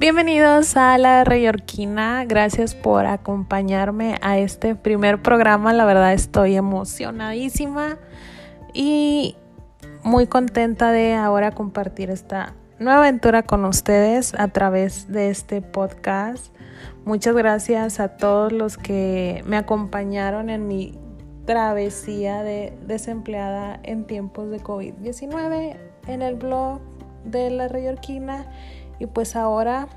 Bienvenidos a la Reyorquina. Gracias por acompañarme a este primer programa. La verdad estoy emocionadísima y muy contenta de ahora compartir esta nueva aventura con ustedes a través de este podcast. Muchas gracias a todos los que me acompañaron en mi travesía de desempleada en tiempos de COVID-19 en el blog de la Reyorquina y pues ahora,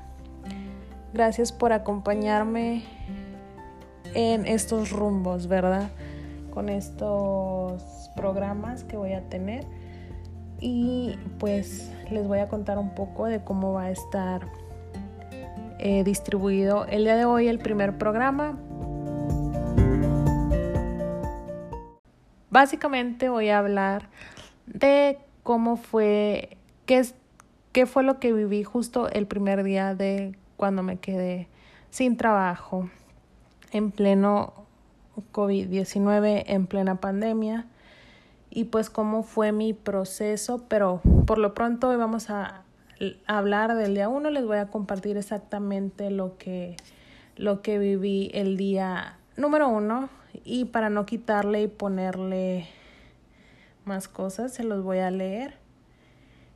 gracias por acompañarme en estos rumbos, ¿verdad? Con estos programas que voy a tener. Y pues les voy a contar un poco de cómo va a estar eh, distribuido el día de hoy el primer programa. Básicamente voy a hablar de cómo fue, qué es qué fue lo que viví justo el primer día de cuando me quedé sin trabajo, en pleno COVID-19, en plena pandemia, y pues cómo fue mi proceso, pero por lo pronto hoy vamos a hablar del día uno, les voy a compartir exactamente lo que, lo que viví el día número uno, y para no quitarle y ponerle más cosas, se los voy a leer.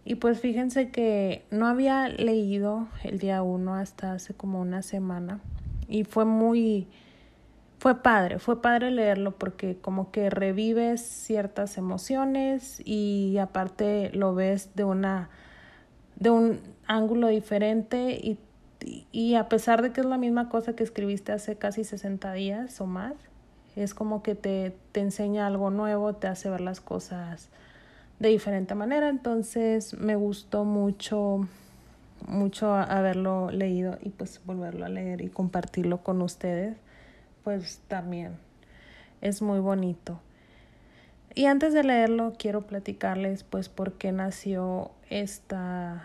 Y pues fíjense que no había leído el día uno hasta hace como una semana y fue muy, fue padre, fue padre leerlo porque como que revives ciertas emociones y aparte lo ves de una, de un ángulo diferente y, y a pesar de que es la misma cosa que escribiste hace casi 60 días o más, es como que te, te enseña algo nuevo, te hace ver las cosas de diferente manera. Entonces me gustó mucho, mucho haberlo leído y pues volverlo a leer y compartirlo con ustedes, pues también es muy bonito. Y antes de leerlo, quiero platicarles pues por qué nació esta,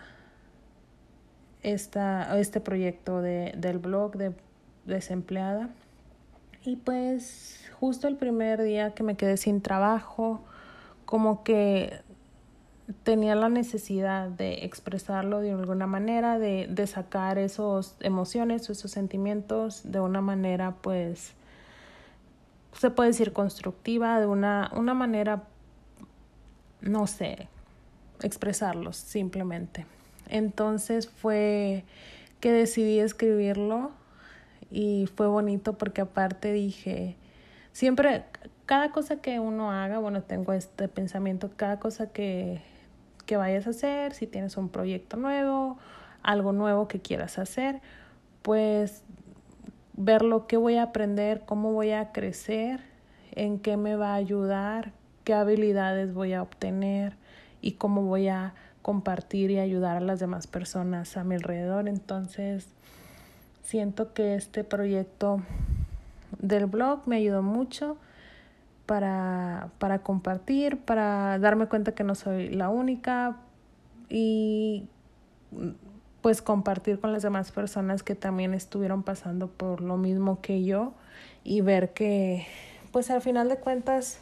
esta, este proyecto de, del blog de desempleada. Y pues justo el primer día que me quedé sin trabajo, como que tenía la necesidad de expresarlo de alguna manera, de, de sacar esas emociones o esos sentimientos de una manera, pues, se puede decir constructiva, de una, una manera, no sé, expresarlos simplemente. Entonces fue que decidí escribirlo y fue bonito porque aparte dije, siempre, cada cosa que uno haga, bueno, tengo este pensamiento, cada cosa que que vayas a hacer, si tienes un proyecto nuevo, algo nuevo que quieras hacer, pues ver lo que voy a aprender, cómo voy a crecer, en qué me va a ayudar, qué habilidades voy a obtener y cómo voy a compartir y ayudar a las demás personas a mi alrededor. Entonces, siento que este proyecto del blog me ayudó mucho para, para compartir, para darme cuenta que no soy la única y pues compartir con las demás personas que también estuvieron pasando por lo mismo que yo y ver que pues al final de cuentas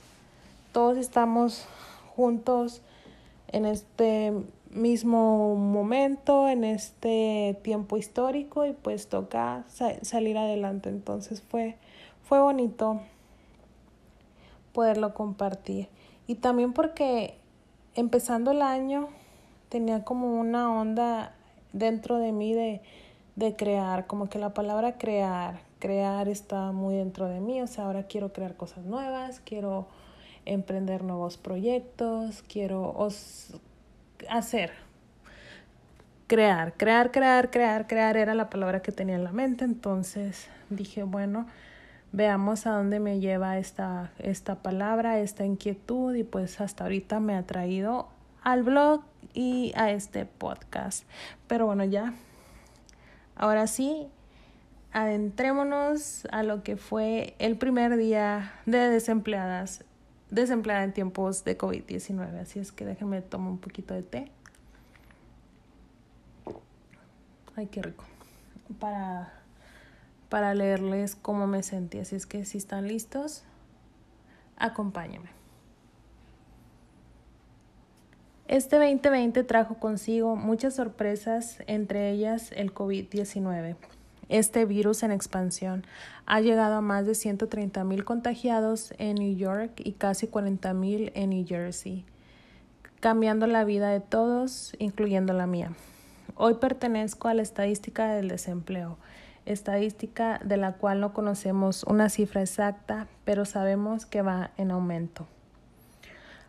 todos estamos juntos en este mismo momento, en este tiempo histórico y pues toca salir adelante. Entonces fue, fue bonito poderlo compartir. Y también porque empezando el año tenía como una onda dentro de mí de, de crear, como que la palabra crear, crear está muy dentro de mí, o sea, ahora quiero crear cosas nuevas, quiero emprender nuevos proyectos, quiero hacer, crear, crear, crear, crear, crear era la palabra que tenía en la mente, entonces dije, bueno, veamos a dónde me lleva esta, esta palabra, esta inquietud y pues hasta ahorita me ha traído al blog y a este podcast. Pero bueno, ya, ahora sí, adentrémonos a lo que fue el primer día de desempleadas, desempleada en tiempos de COVID-19. Así es que déjenme tomar un poquito de té. Ay, qué rico. Para para leerles cómo me sentí. Así es que si están listos, acompáñenme. Este 2020 trajo consigo muchas sorpresas, entre ellas el COVID-19. Este virus en expansión ha llegado a más de 130 mil contagiados en New York y casi 40 mil en New Jersey, cambiando la vida de todos, incluyendo la mía. Hoy pertenezco a la estadística del desempleo, estadística de la cual no conocemos una cifra exacta, pero sabemos que va en aumento.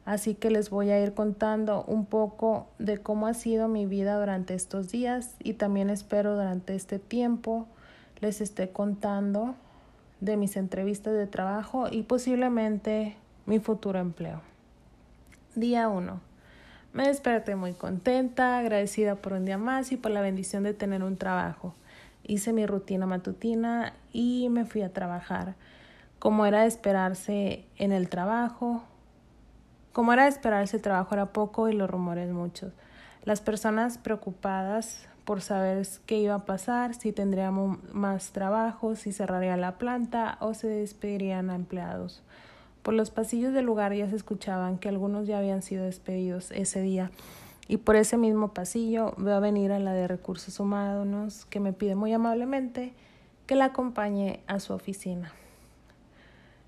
Así que les voy a ir contando un poco de cómo ha sido mi vida durante estos días y también espero durante este tiempo les esté contando de mis entrevistas de trabajo y posiblemente mi futuro empleo. Día 1. Me desperté muy contenta, agradecida por un día más y por la bendición de tener un trabajo. Hice mi rutina matutina y me fui a trabajar. Como era de esperarse en el trabajo, como era de esperarse, el trabajo era poco y los rumores muchos. Las personas preocupadas por saber qué iba a pasar, si tendríamos más trabajo, si cerraría la planta o se despedirían a empleados. Por los pasillos del lugar ya se escuchaban que algunos ya habían sido despedidos ese día. Y por ese mismo pasillo veo a venir a la de recursos humanos que me pide muy amablemente que la acompañe a su oficina.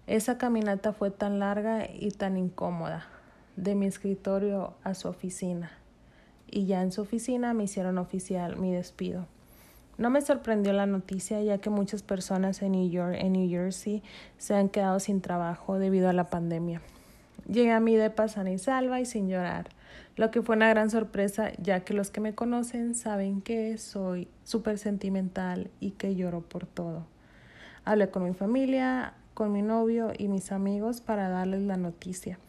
Esa caminata fue tan larga y tan incómoda de mi escritorio a su oficina y ya en su oficina me hicieron oficial mi despido. No me sorprendió la noticia ya que muchas personas en New York, en New Jersey, se han quedado sin trabajo debido a la pandemia. Llegué a mi depa sana y salva y sin llorar, lo que fue una gran sorpresa ya que los que me conocen saben que soy súper sentimental y que lloro por todo. Hablé con mi familia, con mi novio y mis amigos para darles la noticia.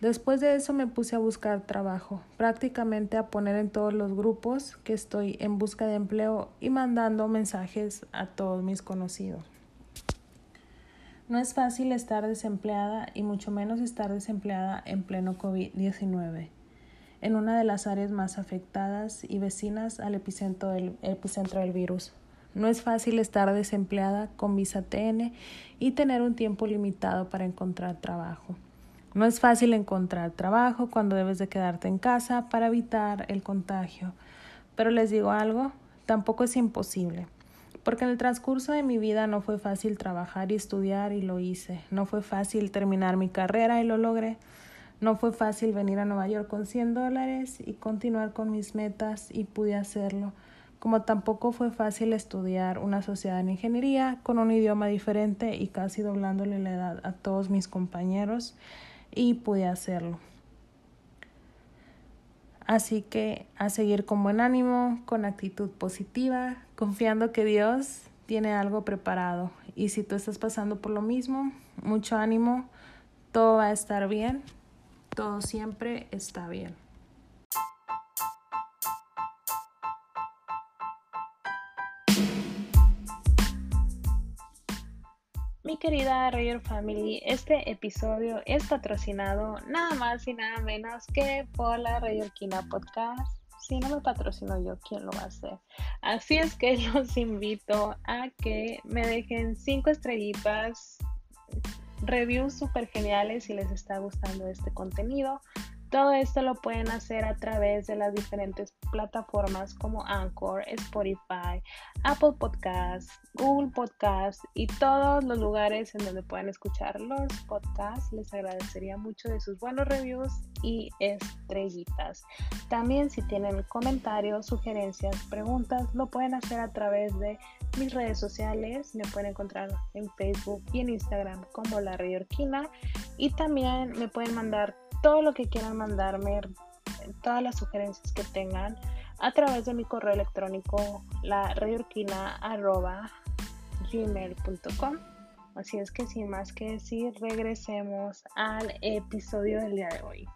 Después de eso me puse a buscar trabajo, prácticamente a poner en todos los grupos que estoy en busca de empleo y mandando mensajes a todos mis conocidos. No es fácil estar desempleada y mucho menos estar desempleada en pleno COVID-19, en una de las áreas más afectadas y vecinas al epicentro del, epicentro del virus. No es fácil estar desempleada con visa TN y tener un tiempo limitado para encontrar trabajo. No es fácil encontrar trabajo cuando debes de quedarte en casa para evitar el contagio. Pero les digo algo, tampoco es imposible. Porque en el transcurso de mi vida no fue fácil trabajar y estudiar y lo hice. No fue fácil terminar mi carrera y lo logré. No fue fácil venir a Nueva York con 100 dólares y continuar con mis metas y pude hacerlo. Como tampoco fue fácil estudiar una sociedad en ingeniería con un idioma diferente y casi doblándole la edad a todos mis compañeros y pude hacerlo. Así que a seguir con buen ánimo, con actitud positiva, confiando que Dios tiene algo preparado. Y si tú estás pasando por lo mismo, mucho ánimo, todo va a estar bien, todo siempre está bien. Mi querida Rayer Family, este episodio es patrocinado nada más y nada menos que por la Rayerquina Podcast. Si no me patrocino yo, ¿quién lo va a hacer? Así es que los invito a que me dejen cinco estrellitas, reviews súper geniales si les está gustando este contenido. Todo esto lo pueden hacer a través de las diferentes plataformas como Anchor, Spotify, Apple Podcasts, Google Podcasts y todos los lugares en donde puedan escuchar los podcasts. Les agradecería mucho de sus buenos reviews y estrellitas. También si tienen comentarios, sugerencias, preguntas, lo pueden hacer a través de mis redes sociales. Me pueden encontrar en Facebook y en Instagram como La Orquina y también me pueden mandar todo lo que quieran mandarme, todas las sugerencias que tengan a través de mi correo electrónico la gmail.com Así es que sin más que decir, regresemos al episodio del día de hoy.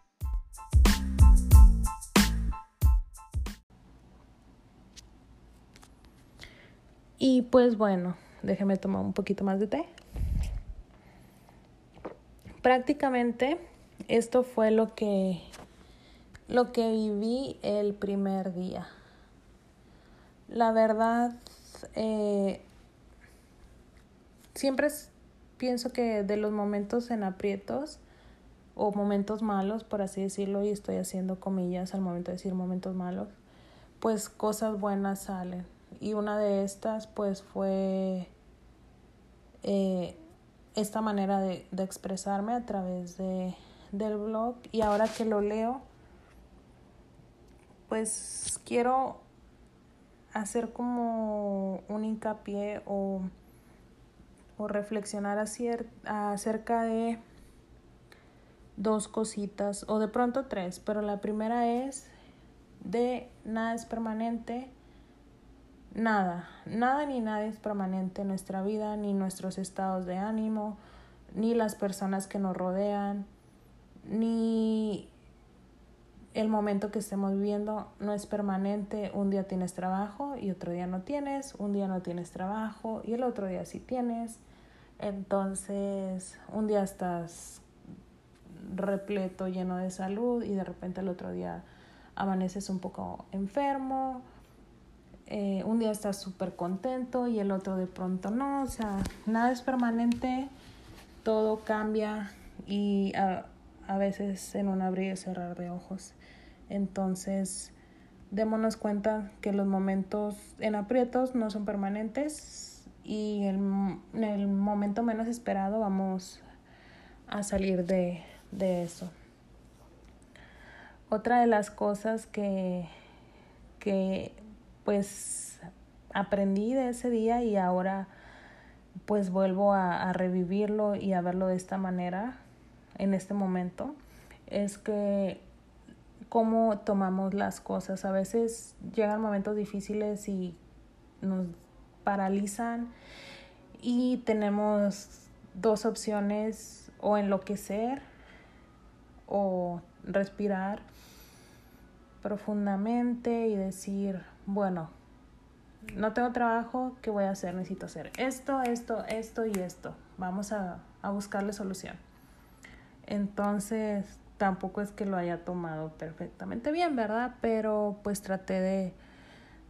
Y pues bueno, déjenme tomar un poquito más de té. Prácticamente esto fue lo que, lo que viví el primer día. La verdad, eh, siempre pienso que de los momentos en aprietos o momentos malos, por así decirlo, y estoy haciendo comillas al momento de decir momentos malos, pues cosas buenas salen. Y una de estas pues fue eh, esta manera de, de, expresarme a través de, del blog y ahora que lo leo pues quiero hacer como un hincapié o, o reflexionar acerca de dos cositas o de pronto tres, pero la primera es de nada es permanente, nada, nada ni nada es permanente en nuestra vida, ni nuestros estados de ánimo, ni las personas que nos rodean, ni el momento que estemos viviendo no es permanente. Un día tienes trabajo y otro día no tienes, un día no tienes trabajo y el otro día sí tienes. Entonces, un día estás repleto, lleno de salud y de repente el otro día amaneces un poco enfermo. Eh, un día estás súper contento y el otro de pronto no. O sea, nada es permanente, todo cambia y a, a veces en un abrir y cerrar de ojos. Entonces, démonos cuenta que los momentos en aprietos no son permanentes y en el momento menos esperado vamos a salir de, de eso. Otra de las cosas que, que pues aprendí de ese día y ahora pues vuelvo a, a revivirlo y a verlo de esta manera en este momento es que cómo tomamos las cosas. A veces llegan momentos difíciles y nos paralizan y tenemos dos opciones o enloquecer o respirar profundamente y decir, bueno, no tengo trabajo, ¿qué voy a hacer? Necesito hacer esto, esto, esto y esto. Vamos a, a buscarle solución. Entonces, tampoco es que lo haya tomado perfectamente bien, ¿verdad? Pero pues traté de,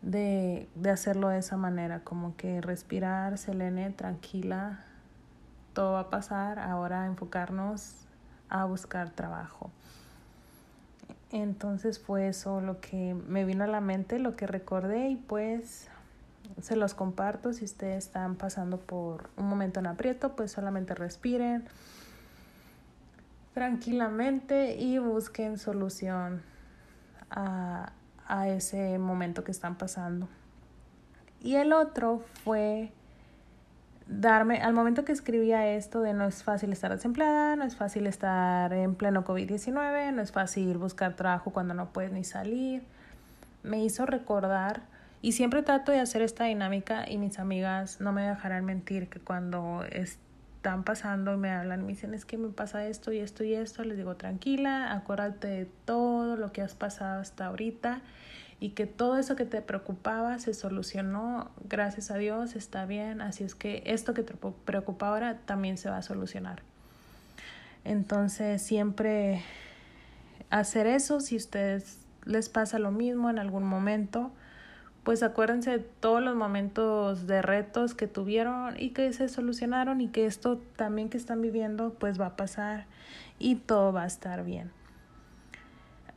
de, de hacerlo de esa manera, como que respirar, Selene, tranquila, todo va a pasar, ahora enfocarnos a buscar trabajo. Entonces fue eso lo que me vino a la mente, lo que recordé y pues se los comparto. Si ustedes están pasando por un momento en aprieto, pues solamente respiren tranquilamente y busquen solución a, a ese momento que están pasando. Y el otro fue darme, al momento que escribía esto de no es fácil estar desempleada, no es fácil estar en pleno COVID-19, no es fácil buscar trabajo cuando no puedes ni salir, me hizo recordar y siempre trato de hacer esta dinámica y mis amigas no me dejarán mentir que cuando es, están pasando me hablan me dicen es que me pasa esto y esto y esto, les digo tranquila, acuérdate de todo lo que has pasado hasta ahorita y que todo eso que te preocupaba se solucionó, gracias a Dios, está bien, así es que esto que te preocupa ahora también se va a solucionar. Entonces siempre hacer eso, si ustedes les pasa lo mismo en algún momento, pues acuérdense de todos los momentos de retos que tuvieron y que se solucionaron y que esto también que están viviendo pues va a pasar y todo va a estar bien.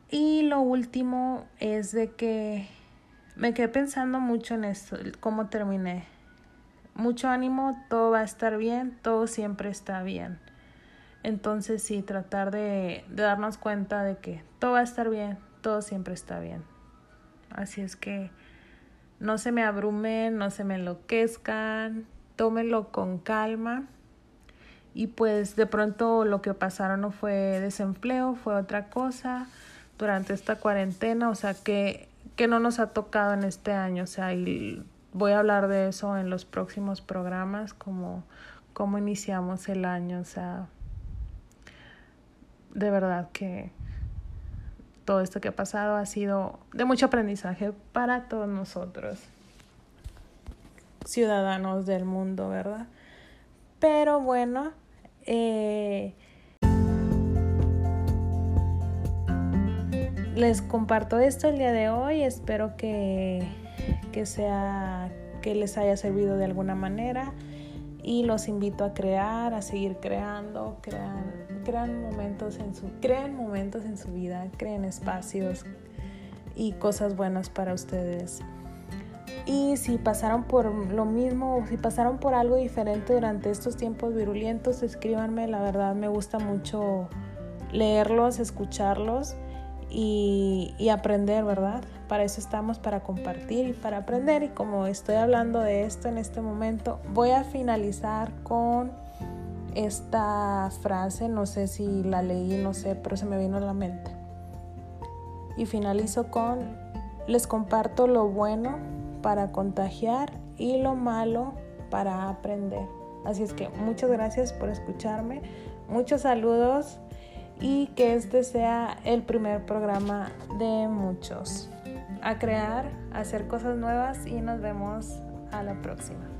Y lo último es de que me quedé pensando mucho en esto, cómo terminé. Mucho ánimo, todo va a estar bien, todo siempre está bien. Entonces sí, tratar de, de darnos cuenta de que todo va a estar bien, todo siempre está bien. Así es que no se me abrumen, no se me enloquezcan, tómenlo con calma. Y pues de pronto lo que pasaron no fue desempleo, fue otra cosa durante esta cuarentena, o sea que, que no nos ha tocado en este año, o sea, y voy a hablar de eso en los próximos programas, como cómo iniciamos el año, o sea, de verdad que todo esto que ha pasado ha sido de mucho aprendizaje para todos nosotros, ciudadanos del mundo, ¿verdad? Pero bueno, eh, les comparto esto el día de hoy. Espero que, que, sea, que les haya servido de alguna manera y los invito a crear, a seguir creando, crear crean momentos en su, creen momentos en su vida, creen espacios y cosas buenas para ustedes. Y si pasaron por lo mismo si pasaron por algo diferente durante estos tiempos virulentos, escríbanme, la verdad me gusta mucho leerlos, escucharlos y, y, aprender, ¿verdad? Para eso estamos, para compartir y para aprender. Y como estoy hablando de esto en este momento, voy a finalizar con esta frase, no sé si la leí, no sé, pero se me vino a la mente. Y finalizo con, les comparto lo bueno para contagiar y lo malo para aprender. Así es que muchas gracias por escucharme, muchos saludos y que este sea el primer programa de muchos. A crear, hacer cosas nuevas y nos vemos a la próxima.